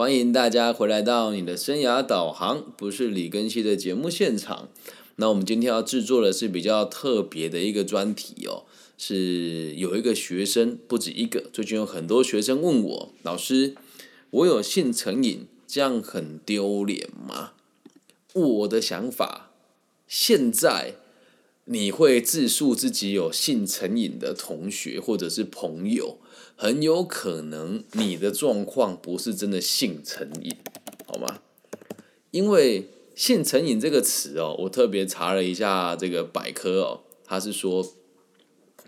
欢迎大家回来到你的生涯导航，不是李根熙的节目现场。那我们今天要制作的是比较特别的一个专题哦，是有一个学生，不止一个，最近有很多学生问我，老师，我有性成瘾，这样很丢脸吗？我的想法，现在。你会自述自己有性成瘾的同学或者是朋友，很有可能你的状况不是真的性成瘾，好吗？因为性成瘾这个词哦，我特别查了一下这个百科哦，它是说，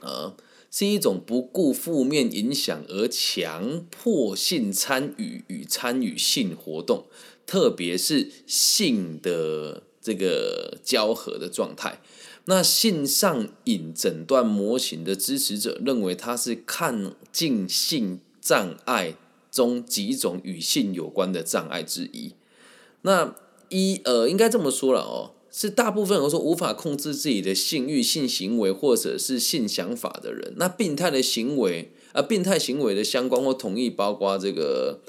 呃，是一种不顾负面影响而强迫性参与与参与性活动，特别是性的这个交合的状态。那性上瘾诊断模型的支持者认为，它是抗进性障碍中几种与性有关的障碍之一。那一呃，应该这么说了哦，是大部分人说无法控制自己的性欲、性行为或者是性想法的人。那病态的行为啊，病态行为的相关或同意，包括这个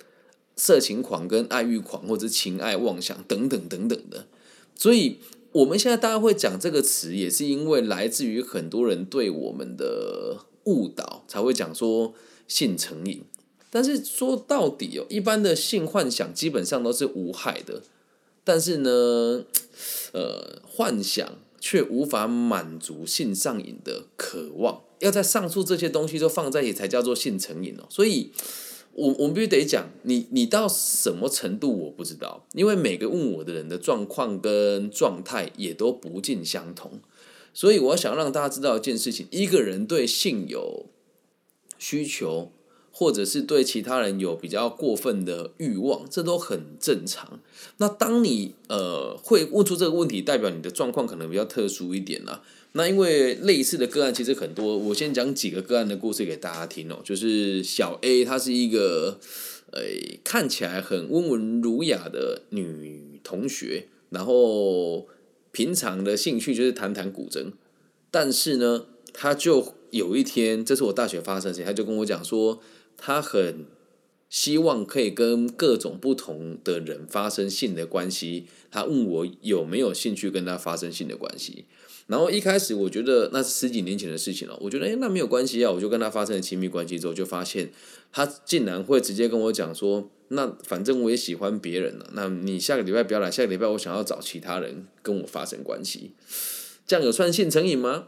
色情狂、跟爱欲狂，或者情爱妄想等等等等的。所以。我们现在大家会讲这个词，也是因为来自于很多人对我们的误导，才会讲说性成瘾。但是说到底哦，一般的性幻想基本上都是无害的，但是呢，呃，幻想却无法满足性上瘾的渴望。要在上述这些东西都放在一起，才叫做性成瘾哦。所以。我我们必须得讲，你你到什么程度我不知道，因为每个问我的人的状况跟状态也都不尽相同，所以我想让大家知道一件事情：一个人对性有需求。或者是对其他人有比较过分的欲望，这都很正常。那当你呃会问出这个问题，代表你的状况可能比较特殊一点啦。那因为类似的个案其实很多，我先讲几个个案的故事给大家听哦。就是小 A 她是一个呃看起来很温文儒雅的女同学，然后平常的兴趣就是弹弹古筝，但是呢，她就有一天，这是我大学发生的事情，她就跟我讲说。她很希望可以跟各种不同的人发生性的关系。他问我有没有兴趣跟他发生性的关系。然后一开始我觉得那是十几年前的事情了，我觉得诶那没有关系啊，我就跟他发生了亲密关系之后，就发现他竟然会直接跟我讲说：“那反正我也喜欢别人了，那你下个礼拜不要来，下个礼拜我想要找其他人跟我发生关系。”这样有算性成瘾吗？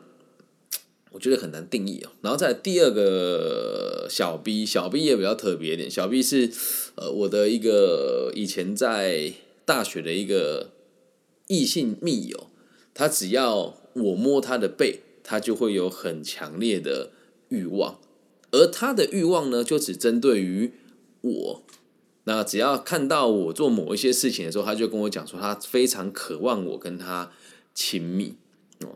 我觉得很难定义哦。然后在第二个小 B，小 B 也比较特别一点。小 B 是呃我的一个以前在大学的一个异性密友，他只要我摸他的背，他就会有很强烈的欲望，而他的欲望呢，就只针对于我。那只要看到我做某一些事情的时候，他就跟我讲说，他非常渴望我跟他亲密。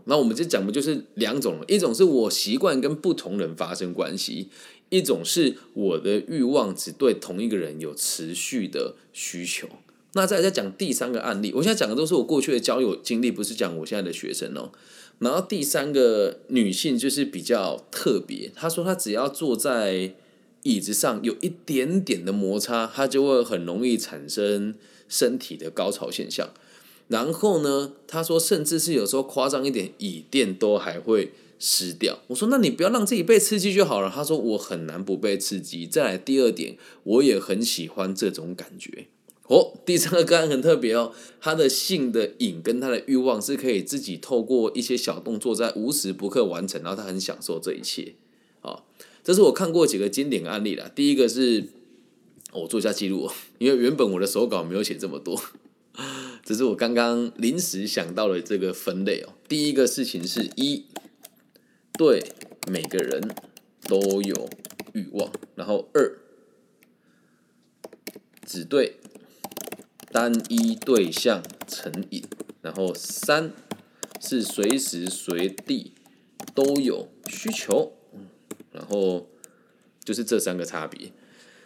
那我们这讲的就是两种，一种是我习惯跟不同人发生关系，一种是我的欲望只对同一个人有持续的需求。那再再讲第三个案例，我现在讲的都是我过去的交友经历，不是讲我现在的学生哦。然后第三个女性就是比较特别，她说她只要坐在椅子上有一点点的摩擦，她就会很容易产生身体的高潮现象。然后呢？他说，甚至是有时候夸张一点，椅垫都还会湿掉。我说，那你不要让自己被刺激就好了。他说，我很难不被刺激。再来第二点，我也很喜欢这种感觉。哦，第三个个案很特别哦，他的性的瘾跟他的欲望是可以自己透过一些小动作在无时不刻完成，然后他很享受这一切。啊，这是我看过几个经典案例了。第一个是，我做一下记录，因为原本我的手稿没有写这么多。只是我刚刚临时想到了这个分类哦。第一个事情是一对每个人都有欲望，然后二只对单一对象成瘾，然后三是随时随地都有需求，然后就是这三个差别。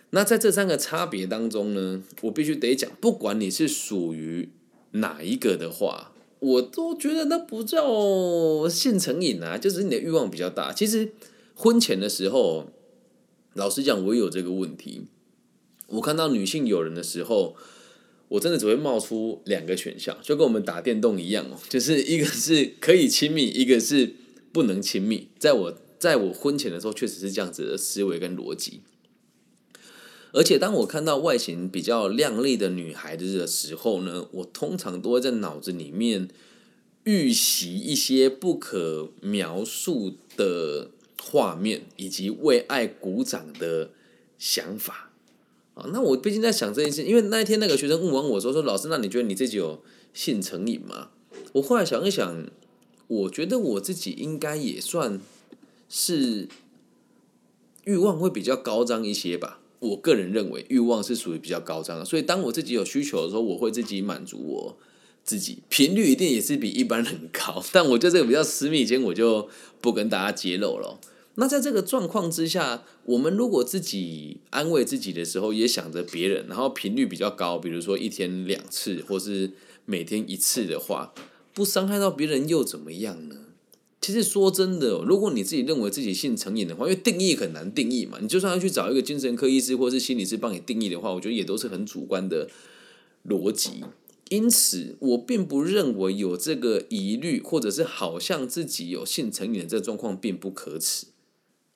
那在这三个差别当中呢，我必须得讲，不管你是属于哪一个的话，我都觉得那不叫性成瘾啊，就是你的欲望比较大。其实婚前的时候，老实讲，我有这个问题，我看到女性友人的时候，我真的只会冒出两个选项，就跟我们打电动一样哦，就是一个是可以亲密，一个是不能亲密。在我在我婚前的时候，确实是这样子的思维跟逻辑。而且当我看到外形比较靓丽的女孩子的时候呢，我通常都会在脑子里面预习一些不可描述的画面，以及为爱鼓掌的想法。啊，那我毕竟在想这件事，因为那一天那个学生问完我说：“说老师，那你觉得你自己有性成瘾吗？”我后来想一想，我觉得我自己应该也算是欲望会比较高涨一些吧。我个人认为欲望是属于比较高涨的，所以当我自己有需求的时候，我会自己满足我自己，频率一定也是比一般人高。但我觉得这个比较私密，间我就不跟大家揭露了。那在这个状况之下，我们如果自己安慰自己的时候，也想着别人，然后频率比较高，比如说一天两次，或是每天一次的话，不伤害到别人又怎么样呢？其实说真的，如果你自己认为自己性成瘾的话，因为定义很难定义嘛，你就算要去找一个精神科医师或是心理师帮你定义的话，我觉得也都是很主观的逻辑。因此，我并不认为有这个疑虑，或者是好像自己有性成瘾的这个状况并不可耻，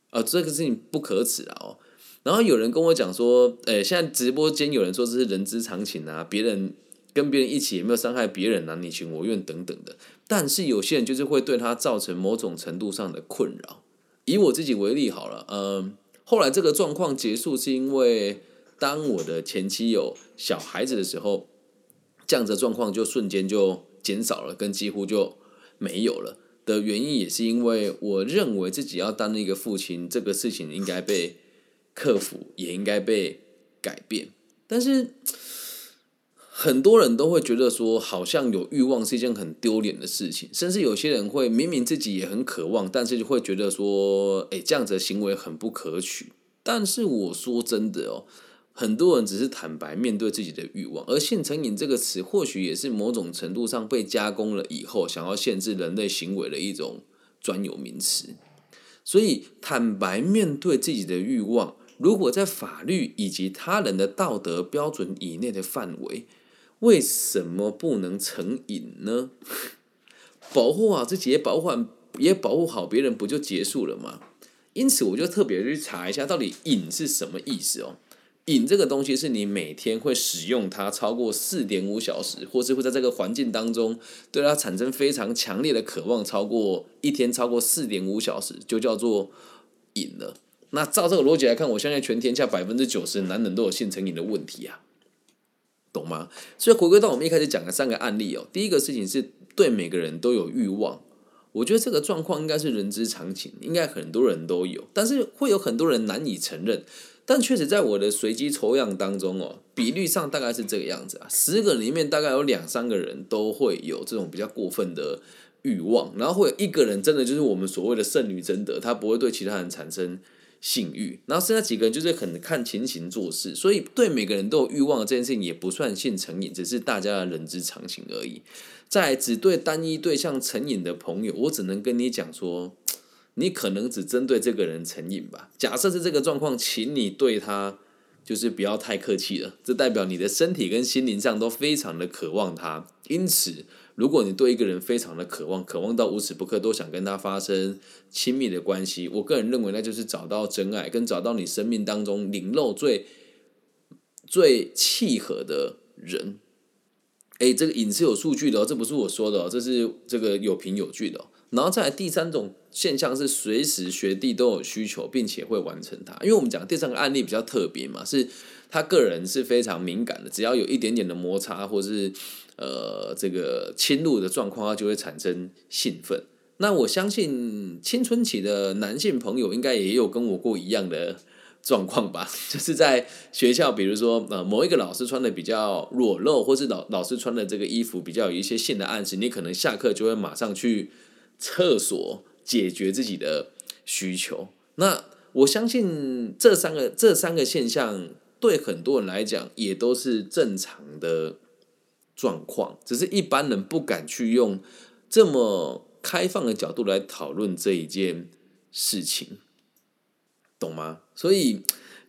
啊，这个事情不可耻啊！哦，然后有人跟我讲说，诶，现在直播间有人说这是人之常情啊，别人。跟别人一起有没有伤害别人啊？你情我愿等等的，但是有些人就是会对他造成某种程度上的困扰。以我自己为例好了，嗯，后来这个状况结束是因为当我的前妻有小孩子的时候，这样子状况就瞬间就减少了，跟几乎就没有了。的原因也是因为我认为自己要当一个父亲，这个事情应该被克服，也应该被改变，但是。很多人都会觉得说，好像有欲望是一件很丢脸的事情，甚至有些人会明明自己也很渴望，但是就会觉得说，哎，这样子的行为很不可取。但是我说真的哦，很多人只是坦白面对自己的欲望，而性成瘾这个词，或许也是某种程度上被加工了以后，想要限制人类行为的一种专有名词。所以，坦白面对自己的欲望，如果在法律以及他人的道德标准以内的范围。为什么不能成瘾呢？保护好自己，也保护也保护好别人，不就结束了吗？因此，我就特别去查一下，到底瘾是什么意思哦。瘾这个东西是你每天会使用它超过四点五小时，或是会在这个环境当中对它产生非常强烈的渴望，超过一天超过四点五小时，就叫做瘾了。那照这个逻辑来看，我相信全天下百分之九十的男人都有性成瘾的问题啊。懂吗？所以回归到我们一开始讲的三个案例哦，第一个事情是对每个人都有欲望，我觉得这个状况应该是人之常情，应该很多人都有，但是会有很多人难以承认。但确实在我的随机抽样当中哦，比率上大概是这个样子啊，十个里面大概有两三个人都会有这种比较过分的欲望，然后会有一个人真的就是我们所谓的圣女贞德，他不会对其他人产生。性欲，然后剩下几个人就是很看情形做事，所以对每个人都有欲望这件事情也不算性成瘾，只是大家的人之常情而已。在只对单一对象成瘾的朋友，我只能跟你讲说，你可能只针对这个人成瘾吧。假设是这个状况，请你对他就是不要太客气了，这代表你的身体跟心灵上都非常的渴望他，因此。如果你对一个人非常的渴望，渴望到无时不刻都想跟他发生亲密的关系，我个人认为那就是找到真爱，跟找到你生命当中灵肉最最契合的人。哎，这个影是有数据的哦，这不是我说的哦，这是这个有凭有据的。然后再来第三种现象是，随时学弟都有需求，并且会完成它。因为我们讲第三个案例比较特别嘛，是他个人是非常敏感的，只要有一点点的摩擦或是。呃，这个侵入的状况，它就会产生兴奋。那我相信青春期的男性朋友应该也有跟我过一样的状况吧？就是在学校，比如说呃，某一个老师穿的比较裸露，或是老老师穿的这个衣服比较有一些性的暗示，你可能下课就会马上去厕所解决自己的需求。那我相信这三个这三个现象对很多人来讲也都是正常的。状况只是一般人不敢去用这么开放的角度来讨论这一件事情，懂吗？所以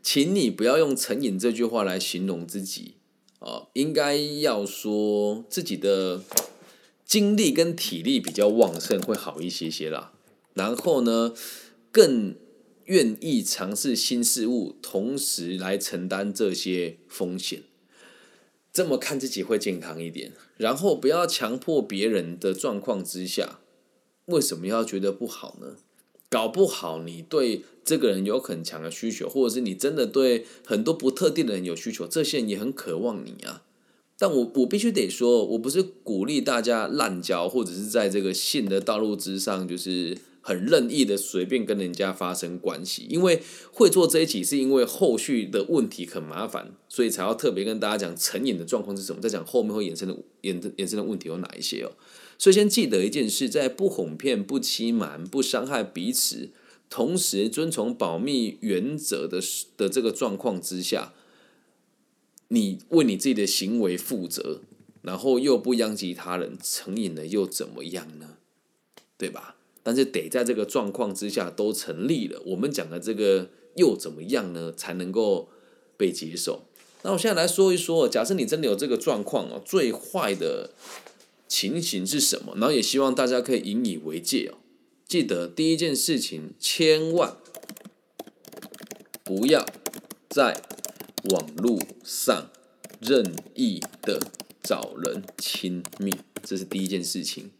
请你不要用成瘾这句话来形容自己哦，应该要说自己的精力跟体力比较旺盛会好一些些啦。然后呢，更愿意尝试新事物，同时来承担这些风险。这么看自己会健康一点。然后不要强迫别人的状况之下，为什么要觉得不好呢？搞不好你对这个人有很强的需求，或者是你真的对很多不特定的人有需求，这些人也很渴望你啊。但我我必须得说，我不是鼓励大家滥交，或者是在这个性的道路之上，就是很任意的随便跟人家发生关系。因为会做这一集，是因为后续的问题很麻烦，所以才要特别跟大家讲成瘾的状况是什么，再讲后面会衍生的衍衍生的问题有哪一些哦。所以先记得一件事，在不哄骗、不欺瞒、不伤害彼此，同时遵从保密原则的的这个状况之下，你为你自己的行为负责，然后又不殃及他人，成瘾了又怎么样呢？对吧？但是得在这个状况之下都成立了，我们讲的这个又怎么样呢？才能够被接受？那我现在来说一说，假设你真的有这个状况哦，最坏的。情形是什么？然后也希望大家可以引以为戒哦。记得第一件事情，千万不要在网络上任意的找人亲密，这是第一件事情。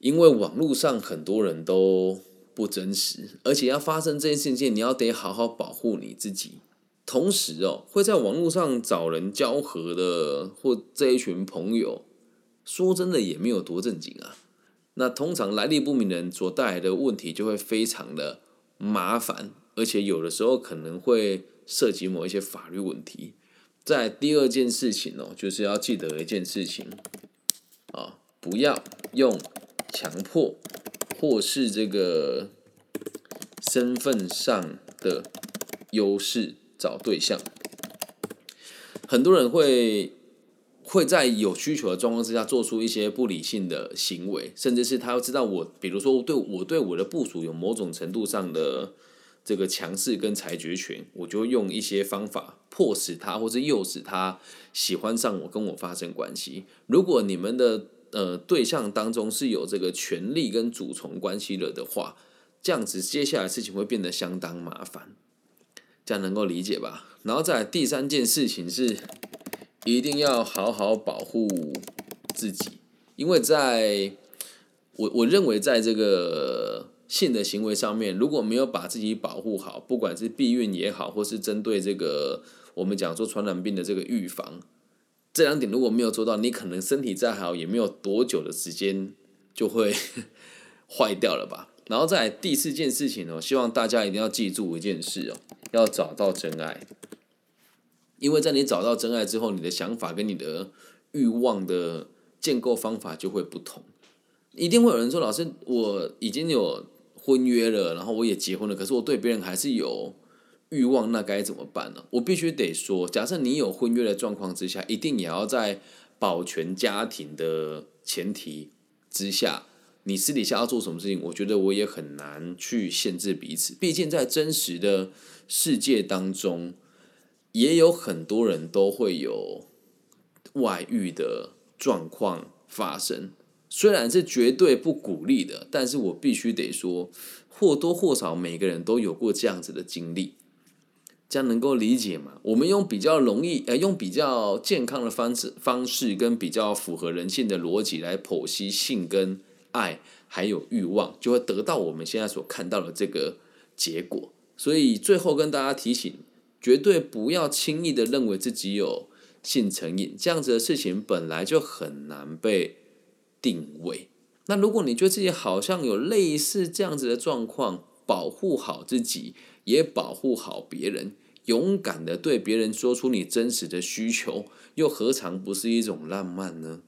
因为网络上很多人都不真实，而且要发生这件事情，你要得好好保护你自己。同时哦，会在网络上找人交合的或这一群朋友。说真的也没有多正经啊，那通常来历不明人所带来的问题就会非常的麻烦，而且有的时候可能会涉及某一些法律问题。在第二件事情哦，就是要记得一件事情啊，不要用强迫或是这个身份上的优势找对象，很多人会。会在有需求的状况之下做出一些不理性的行为，甚至是他要知道我，比如说对我对我的部署有某种程度上的这个强势跟裁决权，我就会用一些方法迫使他或者诱使他喜欢上我，跟我发生关系。如果你们的呃对象当中是有这个权力跟主从关系了的话，这样子接下来事情会变得相当麻烦，这样能够理解吧？然后再第三件事情是。一定要好好保护自己，因为在我我认为，在这个性的行为上面，如果没有把自己保护好，不管是避孕也好，或是针对这个我们讲说传染病的这个预防，这两点如果没有做到，你可能身体再好，也没有多久的时间就会 坏掉了吧。然后在第四件事情呢，希望大家一定要记住一件事哦，要找到真爱。因为在你找到真爱之后，你的想法跟你的欲望的建构方法就会不同。一定会有人说：“老师，我已经有婚约了，然后我也结婚了，可是我对别人还是有欲望，那该怎么办呢？”我必须得说，假设你有婚约的状况之下，一定也要在保全家庭的前提之下，你私底下要做什么事情，我觉得我也很难去限制彼此。毕竟在真实的世界当中。也有很多人都会有外遇的状况发生，虽然是绝对不鼓励的，但是我必须得说，或多或少每个人都有过这样子的经历，这样能够理解吗？我们用比较容易，呃，用比较健康的方式方式跟比较符合人性的逻辑来剖析性跟爱还有欲望，就会得到我们现在所看到的这个结果。所以最后跟大家提醒。绝对不要轻易的认为自己有性成瘾，这样子的事情本来就很难被定位。那如果你觉得自己好像有类似这样子的状况，保护好自己，也保护好别人，勇敢的对别人说出你真实的需求，又何尝不是一种浪漫呢？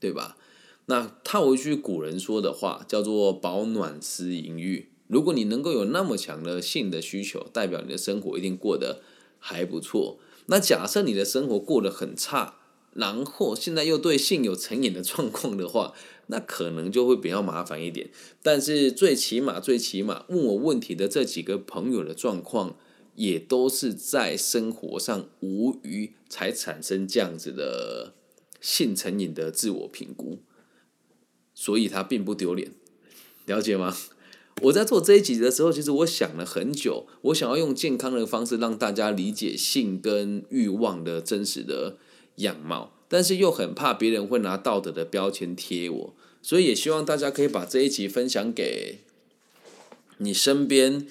对吧？那套一句古人说的话，叫做“保暖思淫欲”。如果你能够有那么强的性的需求，代表你的生活一定过得还不错。那假设你的生活过得很差，然后现在又对性有成瘾的状况的话，那可能就会比较麻烦一点。但是最起码最起码问我问题的这几个朋友的状况，也都是在生活上无余才产生这样子的性成瘾的自我评估，所以他并不丢脸，了解吗？我在做这一集的时候，其实我想了很久，我想要用健康的方式让大家理解性跟欲望的真实的样貌，但是又很怕别人会拿道德的标签贴我，所以也希望大家可以把这一集分享给你身边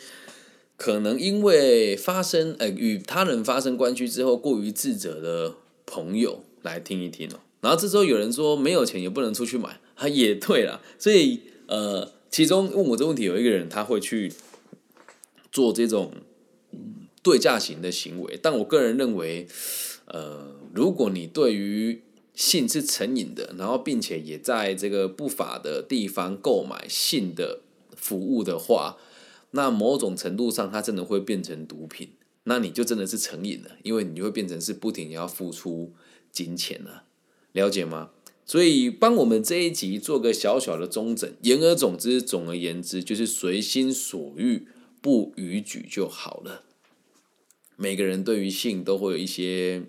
可能因为发生呃与他人发生关系之后过于自责的朋友来听一听哦。然后这时候有人说没有钱也不能出去买，他也对了，所以呃。其中问我这问题有一个人，他会去做这种对价型的行为，但我个人认为，呃，如果你对于性是成瘾的，然后并且也在这个不法的地方购买性的服务的话，那某种程度上它真的会变成毒品，那你就真的是成瘾了，因为你就会变成是不停要付出金钱了，了解吗？所以，帮我们这一集做个小小的中整。言而总之，总而言之，就是随心所欲，不逾矩就好了。每个人对于性都会有一些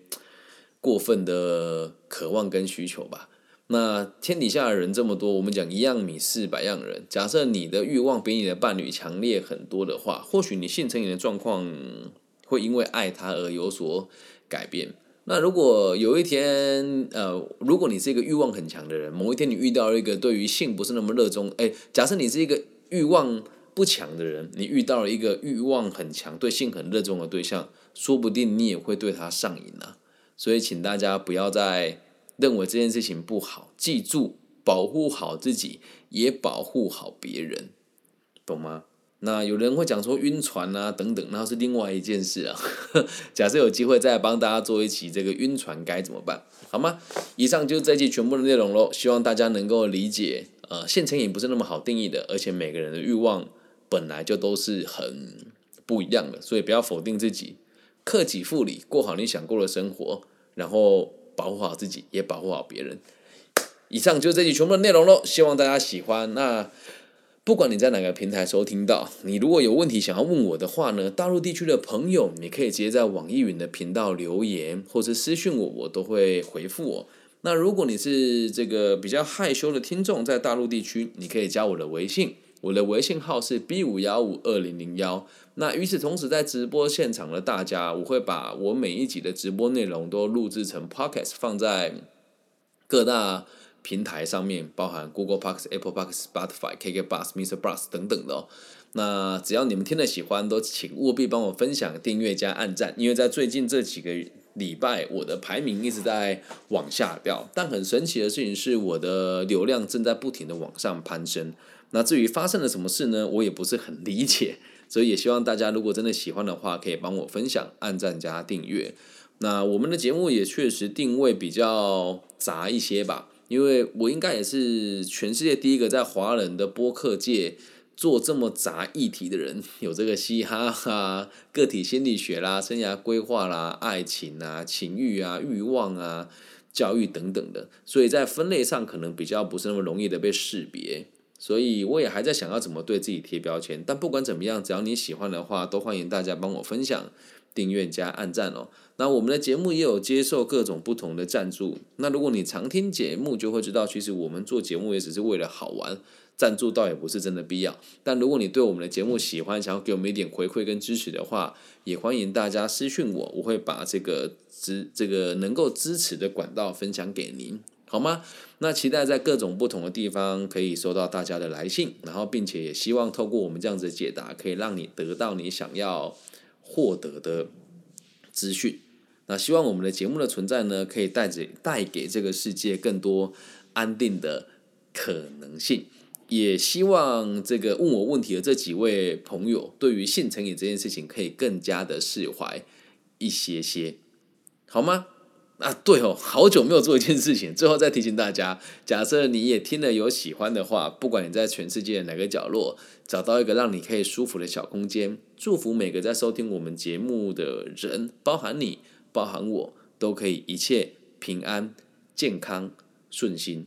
过分的渴望跟需求吧。那天底下的人这么多，我们讲一样米饲百样人。假设你的欲望比你的伴侣强烈很多的话，或许你性成瘾的状况会因为爱他而有所改变。那如果有一天，呃，如果你是一个欲望很强的人，某一天你遇到了一个对于性不是那么热衷，哎，假设你是一个欲望不强的人，你遇到了一个欲望很强、对性很热衷的对象，说不定你也会对他上瘾啊。所以，请大家不要再认为这件事情不好，记住保护好自己，也保护好别人，懂吗？那有人会讲说晕船啊等等，那是另外一件事啊。假设有机会再帮大家做一期这个晕船该怎么办，好吗？以上就是这期全部的内容喽。希望大家能够理解，呃，性成瘾不是那么好定义的，而且每个人的欲望本来就都是很不一样的，所以不要否定自己，克己复礼，过好你想过的生活，然后保护好自己，也保护好别人。以上就是这期全部的内容喽，希望大家喜欢。那。不管你在哪个平台收听到，你如果有问题想要问我的话呢，大陆地区的朋友，你可以直接在网易云的频道留言，或者私信我，我都会回复我。那如果你是这个比较害羞的听众，在大陆地区，你可以加我的微信，我的微信号是 B 五幺五二零零幺。那与此同时，在直播现场的大家，我会把我每一集的直播内容都录制成 pocket，放在各大。平台上面包含 Google p a r k Apple p a r k Spotify、KK Bus、Mr. Bus 等等的哦。那只要你们听了喜欢，都请务必帮我分享、订阅加按赞。因为在最近这几个礼拜，我的排名一直在往下掉。但很神奇的事情是，我的流量正在不停的往上攀升。那至于发生了什么事呢？我也不是很理解。所以也希望大家如果真的喜欢的话，可以帮我分享、按赞加订阅。那我们的节目也确实定位比较杂一些吧。因为我应该也是全世界第一个在华人的播客界做这么杂议题的人，有这个嘻哈哈、个体心理学啦、生涯规划啦、爱情啊、情欲啊、欲望啊、教育等等的，所以在分类上可能比较不是那么容易的被识别，所以我也还在想要怎么对自己贴标签。但不管怎么样，只要你喜欢的话，都欢迎大家帮我分享。订阅加按赞哦。那我们的节目也有接受各种不同的赞助。那如果你常听节目，就会知道，其实我们做节目也只是为了好玩，赞助倒也不是真的必要。但如果你对我们的节目喜欢，想要给我们一点回馈跟支持的话，也欢迎大家私讯我，我会把这个支这个能够支持的管道分享给您，好吗？那期待在各种不同的地方可以收到大家的来信，然后并且也希望透过我们这样子的解答，可以让你得到你想要。获得的资讯，那希望我们的节目的存在呢，可以带着带给这个世界更多安定的可能性。也希望这个问我问题的这几位朋友，对于性成瘾这件事情，可以更加的释怀一些些，好吗？啊，对哦，好久没有做一件事情，最后再提醒大家，假设你也听了有喜欢的话，不管你在全世界哪个角落，找到一个让你可以舒服的小空间，祝福每个在收听我们节目的人，包含你，包含我，都可以一切平安、健康、顺心。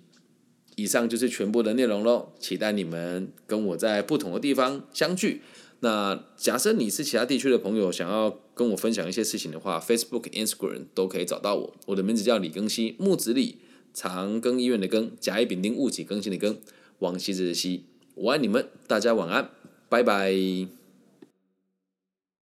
以上就是全部的内容喽，期待你们跟我在不同的地方相聚。那假设你是其他地区的朋友，想要跟我分享一些事情的话，Facebook、Instagram 都可以找到我。我的名字叫李更新，木子李，长庚医院的庚，甲乙丙丁戊己庚辛的庚，王羲之的羲。我爱你们，大家晚安，拜拜。